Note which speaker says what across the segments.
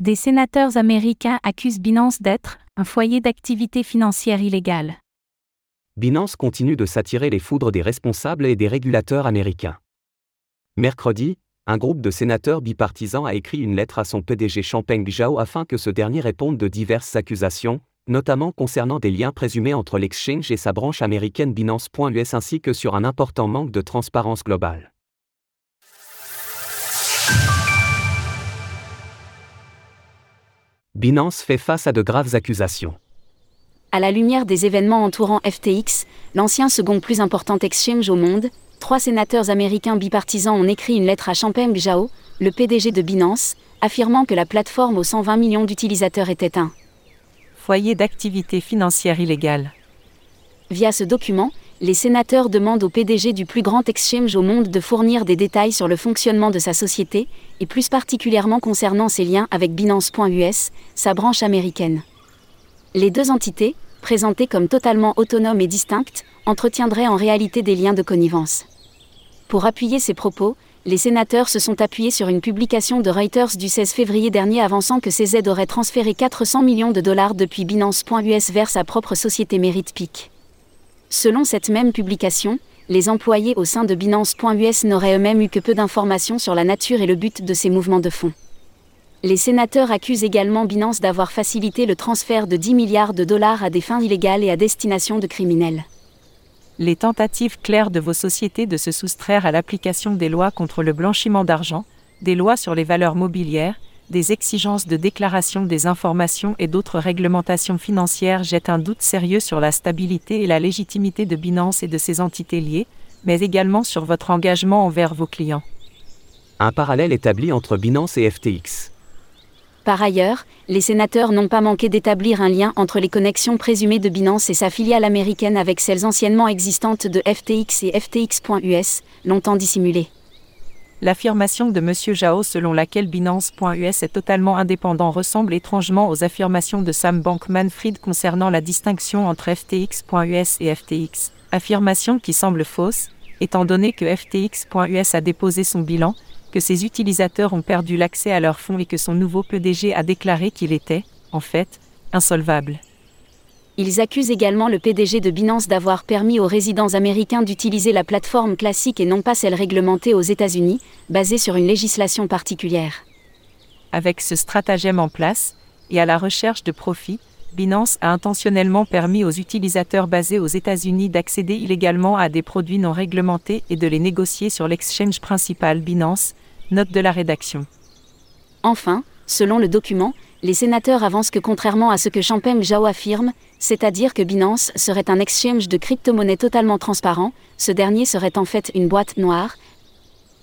Speaker 1: Des sénateurs américains accusent Binance d'être un foyer d'activité financière illégale.
Speaker 2: Binance continue de s'attirer les foudres des responsables et des régulateurs américains. Mercredi, un groupe de sénateurs bipartisans a écrit une lettre à son PDG Champagne Zhao afin que ce dernier réponde de diverses accusations, notamment concernant des liens présumés entre l'exchange et sa branche américaine Binance.us ainsi que sur un important manque de transparence globale. Binance fait face à de graves accusations.
Speaker 3: À la lumière des événements entourant FTX, l'ancien second plus important exchange au monde, trois sénateurs américains bipartisans ont écrit une lettre à Champagne Zhao, le PDG de Binance, affirmant que la plateforme aux 120 millions d'utilisateurs était un
Speaker 4: foyer d'activité financière illégale.
Speaker 3: Via ce document, les sénateurs demandent au PDG du plus grand exchange au monde de fournir des détails sur le fonctionnement de sa société, et plus particulièrement concernant ses liens avec Binance.us, sa branche américaine. Les deux entités, présentées comme totalement autonomes et distinctes, entretiendraient en réalité des liens de connivence. Pour appuyer ces propos, les sénateurs se sont appuyés sur une publication de Reuters du 16 février dernier avançant que CZ aurait transféré 400 millions de dollars depuis Binance.us vers sa propre société MeritPeak. Selon cette même publication, les employés au sein de Binance.us n'auraient eux-mêmes eu que peu d'informations sur la nature et le but de ces mouvements de fonds. Les sénateurs accusent également Binance d'avoir facilité le transfert de 10 milliards de dollars à des fins illégales et à destination de criminels
Speaker 4: les tentatives claires de vos sociétés de se soustraire à l'application des lois contre le blanchiment d'argent, des lois sur les valeurs mobilières, des exigences de déclaration des informations et d'autres réglementations financières jettent un doute sérieux sur la stabilité et la légitimité de Binance et de ses entités liées, mais également sur votre engagement envers vos clients.
Speaker 2: Un parallèle établi entre Binance et FTX.
Speaker 3: Par ailleurs, les sénateurs n'ont pas manqué d'établir un lien entre les connexions présumées de Binance et sa filiale américaine avec celles anciennement existantes de FTX et FTX.us, longtemps dissimulées.
Speaker 4: L'affirmation de M. Jao selon laquelle Binance.us est totalement indépendant ressemble étrangement aux affirmations de Sam Bankman-Fried concernant la distinction entre FTX.us et FTX, affirmation qui semble fausse, étant donné que FTX.us a déposé son bilan, que ses utilisateurs ont perdu l'accès à leurs fonds et que son nouveau PDG a déclaré qu'il était, en fait, insolvable.
Speaker 3: Ils accusent également le PDG de Binance d'avoir permis aux résidents américains d'utiliser la plateforme classique et non pas celle réglementée aux États-Unis, basée sur une législation particulière.
Speaker 4: Avec ce stratagème en place, et à la recherche de profit, Binance a intentionnellement permis aux utilisateurs basés aux États-Unis d'accéder illégalement à des produits non réglementés et de les négocier sur l'exchange principal Binance, Note de la rédaction.
Speaker 3: Enfin, selon le document, les sénateurs avancent que contrairement à ce que Champagne Zhao affirme, c'est-à-dire que Binance serait un exchange de crypto-monnaies totalement transparent, ce dernier serait en fait une boîte noire,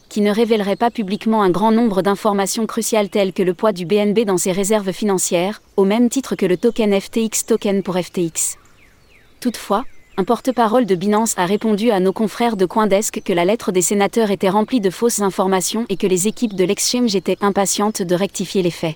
Speaker 3: qui ne révélerait pas publiquement un grand nombre d'informations cruciales telles que le poids du BNB dans ses réserves financières, au même titre que le token FTX token pour FTX. Toutefois, un porte-parole de Binance a répondu à nos confrères de Coindesk que la lettre des sénateurs était remplie de fausses informations et que les équipes de l'exchange étaient impatientes de rectifier les faits.